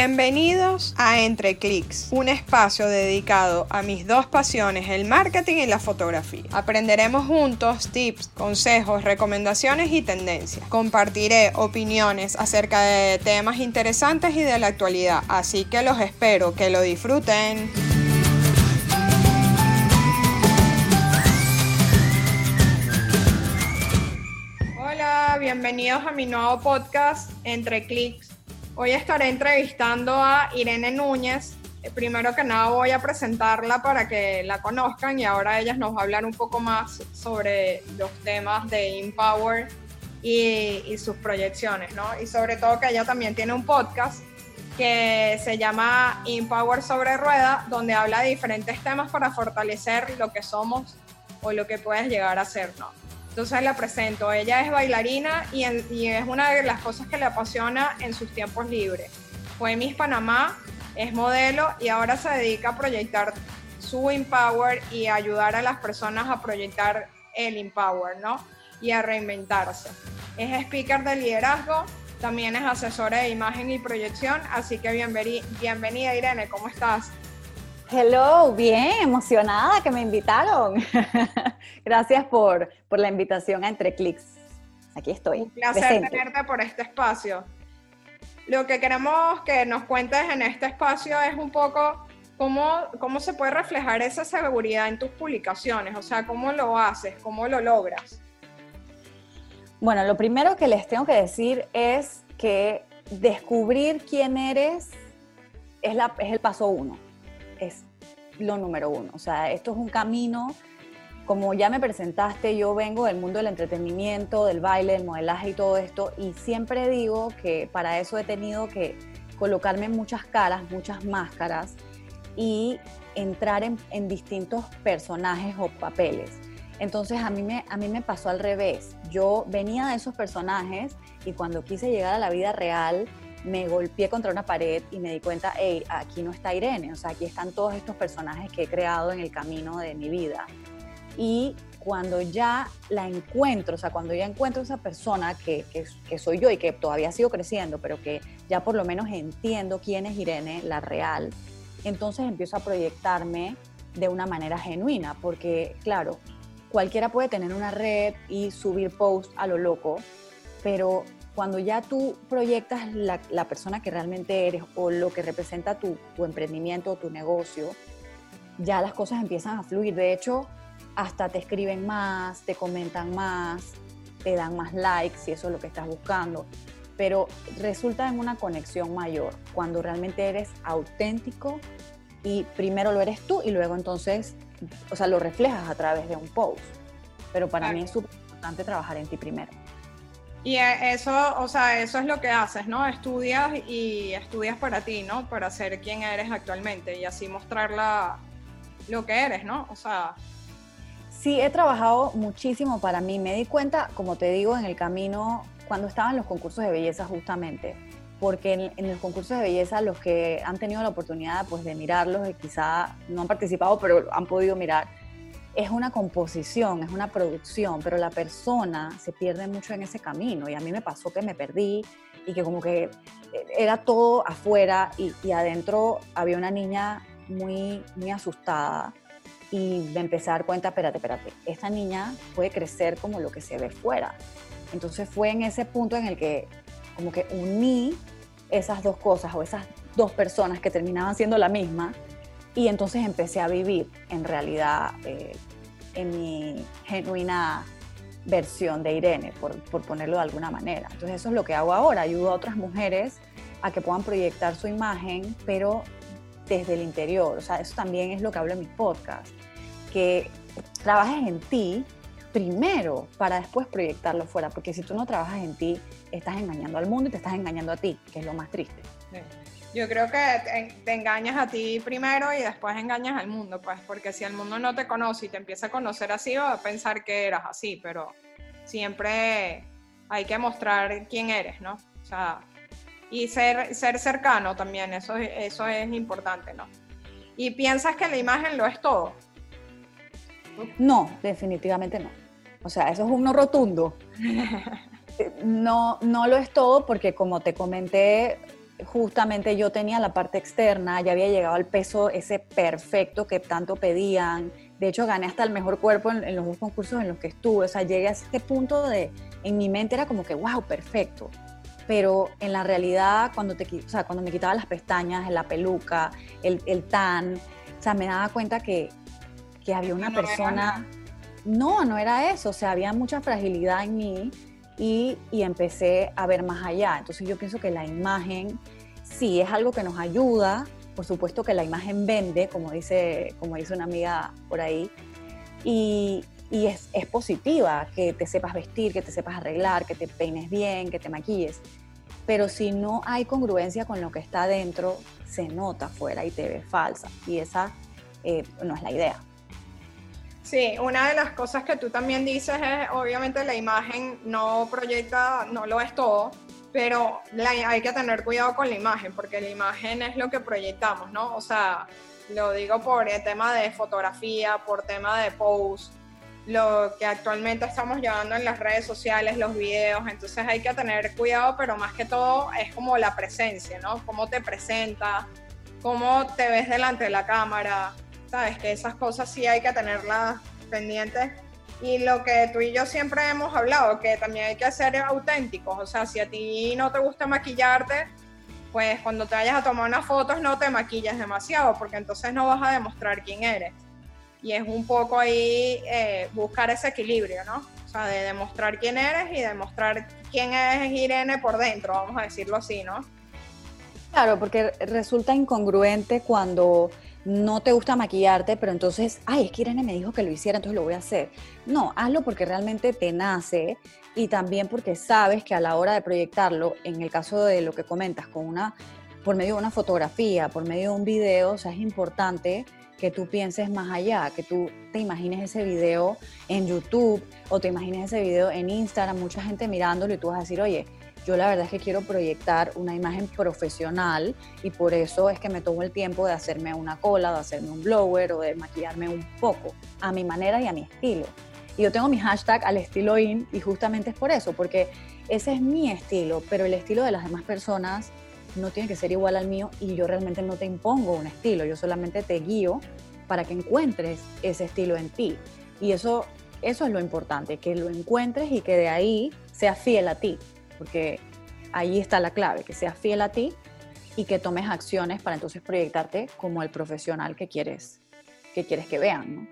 Bienvenidos a Entre Clics, un espacio dedicado a mis dos pasiones, el marketing y la fotografía. Aprenderemos juntos tips, consejos, recomendaciones y tendencias. Compartiré opiniones acerca de temas interesantes y de la actualidad, así que los espero que lo disfruten. Hola, bienvenidos a mi nuevo podcast Entre Clics Hoy estaré entrevistando a Irene Núñez. Eh, primero que nada voy a presentarla para que la conozcan y ahora ella nos va a hablar un poco más sobre los temas de Empower y, y sus proyecciones, ¿no? Y sobre todo que ella también tiene un podcast que se llama Empower sobre rueda, donde habla de diferentes temas para fortalecer lo que somos o lo que puedes llegar a ser, ¿no? Entonces la presento. Ella es bailarina y, es una de las cosas que le apasiona en sus tiempos libres. Fue Miss Panamá, es modelo y ahora se dedica a proyectar su Empower y ayudar a las personas a proyectar el Empower, ¿no? Y a reinventarse. Es speaker de liderazgo, también es asesora de imagen y proyección, así que bienvenida Irene, ¿cómo estás? Hello, bien, emocionada que me invitaron. Gracias por, la invitación a Entre Clics. Aquí estoy. Un placer tenerte por este espacio. Lo que queremos que nos cuentes en este espacio es un poco cómo, cómo se puede reflejar esa seguridad en tus publicaciones, o sea, cómo lo haces, cómo lo logras. Bueno, lo primero que les tengo que decir es que descubrir quién eres es, la, es el paso uno es lo número uno. O sea, esto es un camino, como ya me presentaste, yo vengo del mundo del entretenimiento, del baile, del modelaje y todo esto, y siempre digo que para eso he tenido que colocarme muchas caras, muchas máscaras y entrar en, distintos personajes o papeles. Entonces a mí, me, a mí me pasó al revés. Yo venía de esos personajes y cuando quise llegar a la vida real, me golpeé contra una pared y me di cuenta, hey, aquí no está Irene, o sea, aquí están todos estos personajes que he creado en el camino de mi vida. Y cuando ya la encuentro, o sea, cuando ya encuentro esa persona que, que, soy yo y que todavía sigo creciendo, pero que ya por lo menos entiendo quién es Irene, la real, entonces empiezo a proyectarme de una manera genuina, porque claro, cualquiera puede tener una red y subir posts a lo loco, pero cuando ya tú proyectas la, persona que realmente eres o lo que representa tu, tu emprendimiento o tu negocio, ya las cosas empiezan a fluir. De hecho, hasta te escriben más, te comentan más, te dan más likes si eso es lo que estás buscando. Pero resulta en una conexión mayor cuando realmente eres auténtico y primero lo eres tú y luego entonces, o sea, lo reflejas a través de un post. Pero para mí es súper importante trabajar en ti primero. Y e, eso, o sea, eso es lo que haces, ¿no? Estudias y estudias para ti, ¿no? Para ser quien eres actualmente y así mostrar lo que eres, ¿no? O sea... Sí, he trabajado muchísimo para mí. Me di cuenta, como te digo, en el camino, cuando estaba en los concursos de belleza justamente, porque en, en, los concursos de belleza los que han tenido la oportunidad pues, de mirarlos, y quizá no han participado, pero han podido mirar, es una composición, es una producción, pero la persona se pierde mucho en ese camino y a mí me pasó que me perdí y que como que era todo afuera y, adentro había una niña muy, muy asustada y me empecé a dar cuenta, espérate, espérate, esta niña puede crecer como lo que se ve fuera. Entonces fue en ese punto en el que como que uní esas dos cosas o esas dos personas que terminaban siendo la misma y entonces empecé a vivir en realidad eh, en mi genuina versión de Irene, por, por, ponerlo de alguna manera. Entonces eso es lo que hago ahora, ayudo a otras mujeres a que puedan proyectar su imagen, pero desde el interior. O sea, eso también es lo que hablo en mi podcast, que trabajes en ti primero para después proyectarlo fuera, porque si tú no trabajas en ti, estás engañando al mundo y te estás engañando a ti, que es lo más triste. Yo creo que te, engañas a ti primero y después engañas al mundo, pues, porque si el mundo no te conoce y te empieza a conocer así, va a pensar que eras así, pero siempre hay que mostrar quién eres, ¿no? O sea, y ser, ser cercano también, eso, eso es importante, ¿no? ¿Y piensas que la imagen lo es todo? No, definitivamente no. O sea, eso es un no rotundo. No, no lo es todo porque como te comenté, justamente yo tenía la parte externa, ya había llegado al peso ese perfecto que tanto pedían. De hecho, gané hasta el mejor cuerpo en, los dos concursos en los que estuve. O sea, llegué a este punto de, en mi mente era como que, wow, perfecto. Pero en la realidad, cuando, te, o sea, cuando me quitaba las pestañas, la peluca, el, el tan, o sea, me daba cuenta que, que había una persona... No, no era eso. O sea, había mucha fragilidad en mí y, empecé a ver más allá. Entonces yo pienso que la imagen sí es algo que nos ayuda, por supuesto que la imagen vende, como dice, como dice una amiga por ahí, y, es, positiva que te sepas vestir, que te sepas arreglar, que te peines bien, que te maquilles. Pero si no hay congruencia con lo que está dentro, se nota afuera y te ve falsa. Y esa eh, no es la idea. Sí, una de las cosas que tú también dices es, obviamente la imagen no proyecta, no lo es todo, pero hay que tener cuidado con la imagen, porque la imagen es lo que proyectamos, ¿no? O sea, lo digo por el tema de fotografía, por tema de post, lo que actualmente estamos llevando en las redes sociales, los videos, entonces hay que tener cuidado, pero más que todo es como la presencia, ¿no? Cómo te presentas, cómo te ves delante de la cámara, sabes que esas cosas sí hay que tenerlas pendientes. Y lo que tú y yo siempre hemos hablado, que también hay que ser auténticos. O sea, si a ti no te gusta maquillarte, pues cuando te vayas a tomar unas fotos no te maquilles demasiado, porque entonces no vas a demostrar quién eres. Y es un poco ahí eh, buscar ese equilibrio, ¿no? O sea, de demostrar quién eres y demostrar quién es Irene por dentro, vamos a decirlo así, ¿no? Claro, porque resulta incongruente cuando no te gusta maquillarte, pero entonces, ay, es que Irene me dijo que lo hiciera, entonces lo voy a hacer. No, hazlo porque realmente te nace y también porque sabes que a la hora de proyectarlo, en el caso de lo que comentas, con una, por medio de una fotografía, por medio de un video, o sea, es importante que tú pienses más allá, que tú te imagines ese video en YouTube o te imagines ese video en Instagram, mucha gente mirándolo y tú vas a decir, oye, yo la verdad es que quiero proyectar una imagen profesional y por eso es que me tomo el tiempo de hacerme una cola, de hacerme un blower o de maquillarme un poco a mi manera y a mi estilo. Y yo tengo mi hashtag al estilo in y justamente es por eso, porque ese es mi estilo, pero el estilo de las demás personas no tiene que ser igual al mío y yo realmente no te impongo un estilo, yo solamente te guío para que encuentres ese estilo en ti. Y eso, eso es lo importante, que lo encuentres y que de ahí sea fiel a ti porque ahí está la clave, que seas fiel a ti y que tomes acciones para entonces proyectarte como el profesional que quieres que, quieres que vean.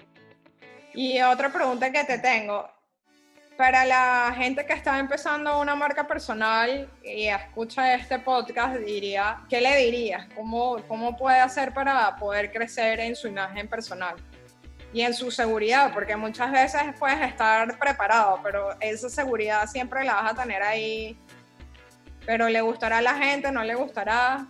Y otra pregunta que te tengo, para la gente que está empezando una marca personal y escucha este podcast, diría, ¿qué le dirías? ¿Cómo, ¿Cómo puede hacer para poder crecer en su imagen personal? Y en su seguridad, porque muchas veces puedes estar preparado, pero esa seguridad siempre la vas a tener ahí. Pero le gustará a la gente, no le gustará.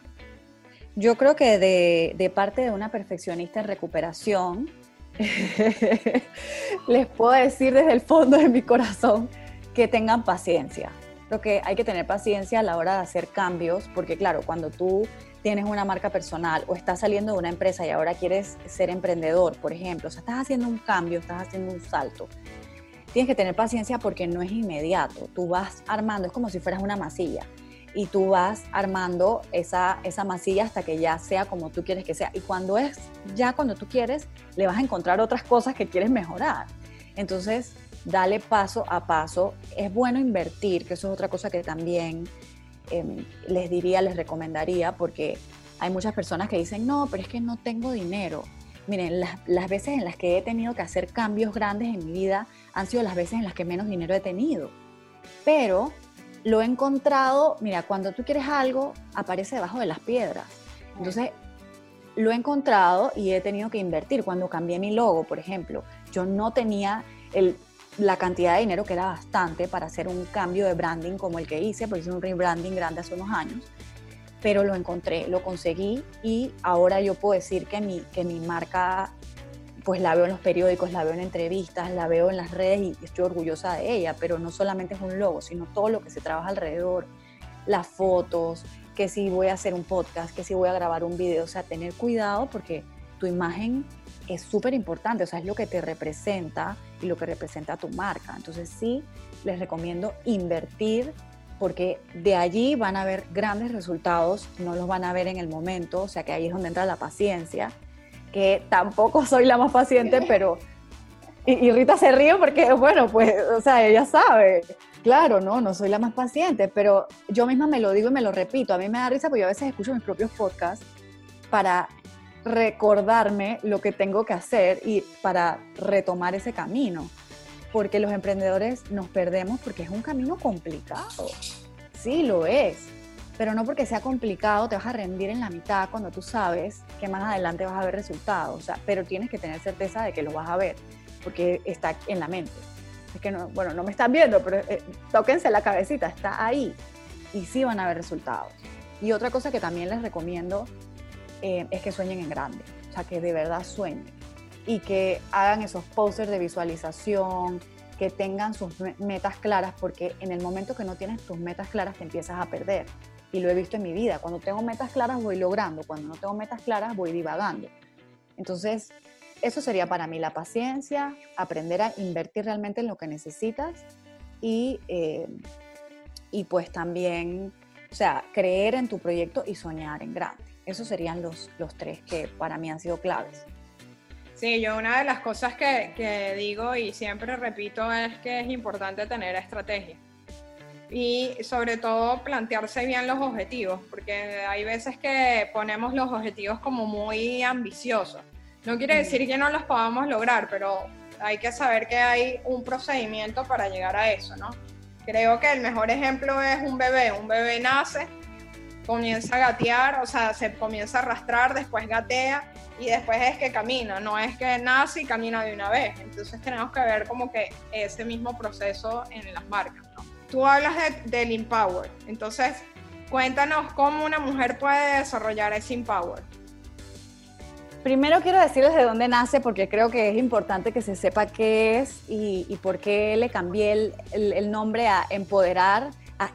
Yo creo que de, de parte de una perfeccionista en recuperación, les puedo decir desde el fondo de mi corazón que tengan paciencia. Creo que hay que tener paciencia a la hora de hacer cambios, porque claro, cuando tú tienes una marca personal o estás saliendo de una empresa y ahora quieres ser emprendedor, por ejemplo, o sea, estás haciendo un cambio, estás haciendo un salto, tienes que tener paciencia porque no es inmediato. Tú vas armando, es como si fueras una masilla y tú vas armando esa, esa masilla hasta que ya sea como tú quieres que sea. Y cuando es ya cuando tú quieres, le vas a encontrar otras cosas que quieres mejorar. Entonces, dale paso a paso. Es bueno invertir, que eso es otra cosa que también Em, les diría, les recomendaría, porque hay muchas personas que dicen, no, pero es que no tengo dinero. Miren, las, veces en las que he tenido que hacer cambios grandes en mi vida han sido las veces en las que menos dinero he tenido. Pero lo he encontrado, mira, cuando tú quieres algo, aparece debajo de las piedras. Entonces, lo he encontrado y he tenido que invertir. Cuando cambié mi logo, por ejemplo, yo no tenía el la cantidad de dinero que era bastante para hacer un cambio de branding como el que hice, porque hice un rebranding grande hace unos años, pero lo encontré, lo conseguí y ahora yo puedo decir que mi, que mi marca, pues la veo en los periódicos, la veo en entrevistas, la veo en las redes y estoy orgullosa de ella, pero no solamente es un logo, sino todo lo que se trabaja alrededor, las fotos, que si voy a hacer un podcast, que si voy a grabar un video, o sea, tener cuidado porque tu imagen es súper importante, o sea, es lo que te representa y lo que representa tu marca. Entonces sí, les recomiendo invertir porque de allí van a haber grandes resultados, no los van a ver en el momento, o sea que ahí es donde entra la paciencia, que tampoco soy la más paciente, pero... Y, Rita se ríe porque, bueno, pues, o sea, ella sabe, claro, no, no soy la más paciente, pero yo misma me lo digo y me lo repito, a mí me da risa porque yo a veces escucho mis propios podcasts para recordarme lo que tengo que hacer y para retomar ese camino porque los emprendedores nos perdemos porque es un camino complicado. Sí, lo es. Pero no porque sea complicado te vas a rendir en la mitad cuando tú sabes que más adelante vas a ver resultados. Pero tienes que tener certeza de que lo vas a ver, porque está en la mente. Es que, no, bueno, no me están viendo, pero eh, tóquense la cabecita, está ahí. Y sí van a haber resultados. Y otra cosa que también les recomiendo eh, es que sueñen en grande. O sea, que de verdad sueñen y que hagan esos posters de visualización, que tengan sus metas claras, porque en el momento que no tienes tus metas claras te empiezas a perder. Y lo he visto en mi vida. Cuando tengo metas claras voy logrando, cuando no tengo metas claras voy divagando. Entonces, eso sería para mí la paciencia, aprender a invertir realmente en lo que necesitas y, eh, y pues también, o sea, creer en tu proyecto y soñar en grande. Esos serían los, los tres que para mí han sido claves. Sí, yo una de las cosas que, digo y siempre repito es que es importante tener estrategia y sobre todo plantearse bien los objetivos, porque hay veces que ponemos los objetivos como muy ambiciosos. No quiere decir que no los podamos lograr, pero hay que saber que hay un procedimiento para llegar a eso, ¿no? Creo que el mejor ejemplo es un bebé. Un bebé nace, comienza a gatear, o sea, se comienza a arrastrar, después gatea y después es que camina, no es que nace y camina de una vez. Entonces tenemos que ver como que ese mismo proceso en las marcas. Tú hablas del empower, entonces cuéntanos cómo una mujer puede desarrollar ese empower. Primero quiero decirles de dónde nace porque creo que es importante que se sepa qué es y, por qué le cambié el, nombre a empoderar a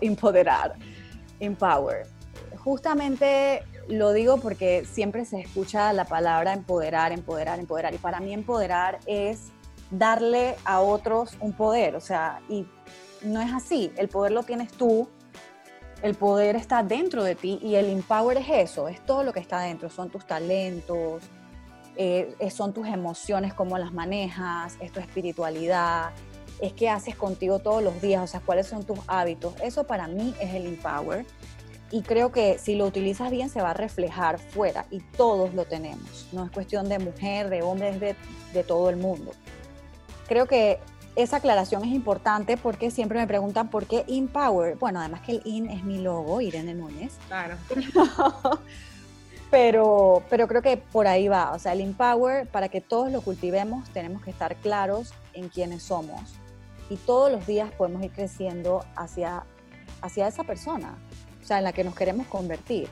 empoderar, empower. Justamente lo digo porque siempre se escucha la palabra empoderar, empoderar, empoderar. Y para mí empoderar es darle a otros un poder. O sea, y no es así. El poder lo tienes tú, el poder está dentro de ti y el empower es eso, es todo lo que está dentro. Son tus talentos, eh, son tus emociones, cómo las manejas, es tu espiritualidad, es qué haces contigo todos los días, o sea, cuáles son tus hábitos. Eso para mí es el empower y creo que si lo utilizas bien se va a reflejar fuera y todos lo tenemos. No es cuestión de mujer, de hombre, es de, de todo el mundo. Creo que esa aclaración es importante porque siempre me preguntan por qué Empower. Bueno, además que el IN es mi logo, Irene Núñez. Claro. pero, pero creo que por ahí va. O sea, el Empower, para que todos lo cultivemos, tenemos que estar claros en quiénes somos. Y todos los días podemos ir creciendo hacia, hacia esa persona o sea, en la que nos queremos convertir,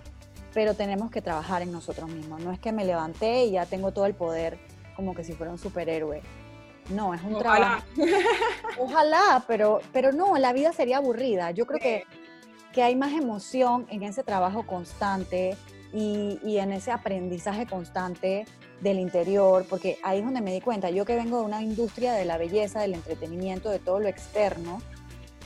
pero tenemos que trabajar en nosotros mismos. No es que me levanté y ya tengo todo el poder como que si fuera un superhéroe. No, es un trabajo. Ojalá, pero, pero no, la vida sería aburrida. Yo creo que, que hay más emoción en ese trabajo constante y, y, en ese aprendizaje constante del interior, porque ahí es donde me di cuenta, yo que vengo de una industria de la belleza, del entretenimiento, de todo lo externo,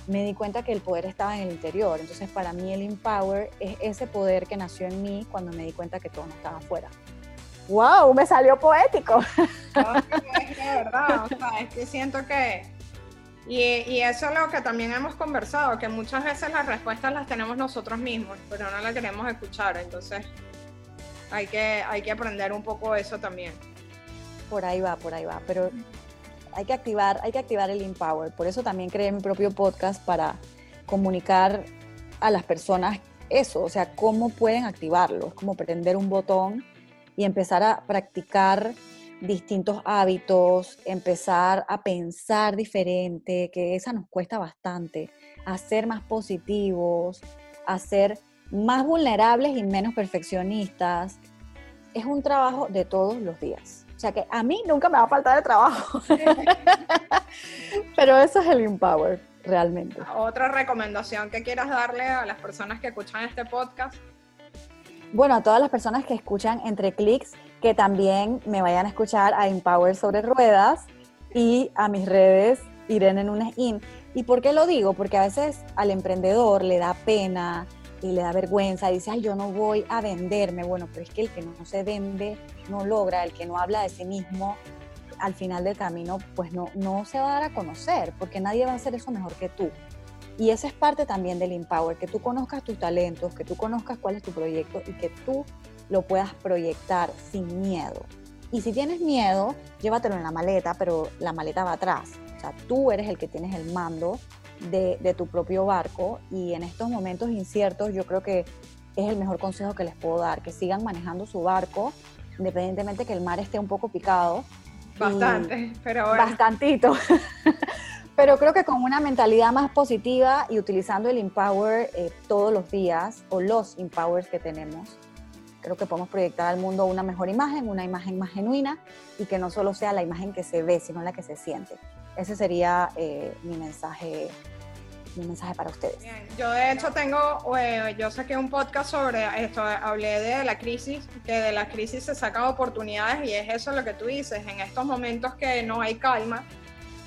me di cuenta que el poder estaba en el interior. Entonces, para mí el Empower es ese poder que nació en mí cuando me di cuenta que todo no estaba afuera. ¡Wow! Me salió poético. es de verdad, o sea, es que siento que... Y, y, eso es lo que también hemos conversado, que muchas veces las respuestas las tenemos nosotros mismos, pero no las queremos escuchar. Entonces, hay que, hay que aprender un poco eso también. Por ahí va, por ahí va. Pero hay que activar, hay que activar el Empower. Por eso también creé mi propio podcast para comunicar a las personas eso, o sea, cómo pueden activarlo. Es como prender un botón y empezar a practicar distintos hábitos, empezar a pensar diferente, que esa nos cuesta bastante, a ser más positivos, a ser más vulnerables y menos perfeccionistas. Es un trabajo de todos los días. O sea que a mí nunca me va a faltar de trabajo. Pero eso es el Empower, realmente. Otra recomendación que quieras darle a las personas que escuchan este podcast. Bueno, a todas las personas que escuchan entre clics, que también me vayan a escuchar a Empower sobre ruedas y a mis redes Irene Nunes In. ¿Y por qué lo digo? Porque a veces al emprendedor le da pena y le da vergüenza, dice, ay, yo no voy a venderme. Bueno, pero es que el que no se vende no logra, el que no habla de sí mismo, al final del camino, pues no, no se va a dar a conocer, porque nadie va a hacer eso mejor que tú. Y esa es parte también del Empower, que tú conozcas tus talentos, que tú conozcas cuál es tu proyecto y que tú lo puedas proyectar sin miedo. Y si tienes miedo, llévatelo en la maleta, pero la maleta va atrás. O sea, tú eres el que tienes el mando de, de tu propio barco y en estos momentos inciertos yo creo que es el mejor consejo que les puedo dar, que sigan manejando su barco, independientemente que el mar esté un poco picado. Bastante, pero bueno. Bastantito. pero creo que con una mentalidad más positiva y utilizando el Empower eh, todos los días, o los Empowers que tenemos, creo que podemos proyectar al mundo una mejor imagen, una imagen más genuina y que no solo sea la imagen que se ve, sino la que se siente. Ese sería eh, mi mensaje mi mensaje para ustedes. Yo de hecho tengo, eh, yo saqué un podcast sobre esto, hablé de la crisis, que de la crisis se sacan oportunidades y es eso lo que tú dices, en estos momentos que no hay calma,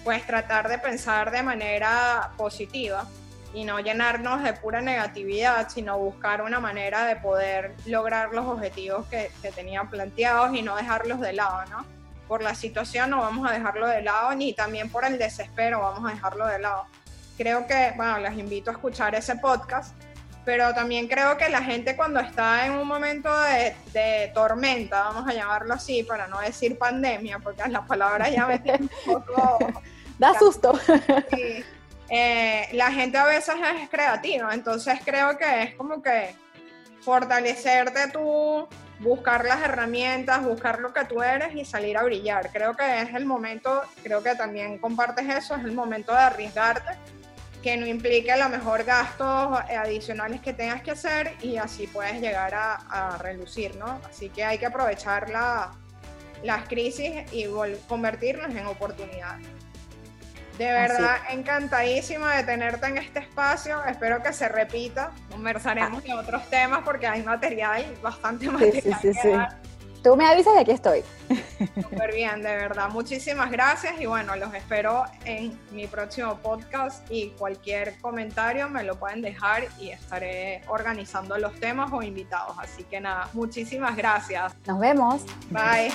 pues tratar de pensar de manera positiva y no llenarnos de pura negatividad, sino buscar una manera de poder lograr los objetivos que, que tenían planteados y no dejarlos de lado, ¿no? Por la situación no vamos a dejarlo de lado, ni también por el desespero vamos a dejarlo de lado. Creo que, bueno, les invito a escuchar ese podcast, pero también creo que la gente cuando está en un momento de, de tormenta, vamos a llamarlo así, para no decir pandemia, porque la palabra ya me un poco... da susto. Sí eh, la gente a veces es creativa, entonces creo que es como que fortalecerte tú, buscar las herramientas, buscar lo que tú eres y salir a brillar. Creo que es el momento, creo que también compartes eso, es el momento de arriesgarte, que no implique a lo mejor gastos adicionales que tengas que hacer y así puedes llegar a, relucir, ¿no? Así que hay que aprovechar la, las crisis y convertirlas en oportunidades. De verdad, encantadísima de tenerte en este espacio. Espero que se repita. Conversaremos de otros temas porque hay material, bastante material. Sí, sí, sí, Tú me avisas de aquí estoy. Súper bien, de verdad. Muchísimas gracias y bueno, los espero en mi próximo podcast y cualquier comentario me lo pueden dejar y estaré organizando los temas o invitados. Así que nada, muchísimas gracias. Nos vemos. Bye.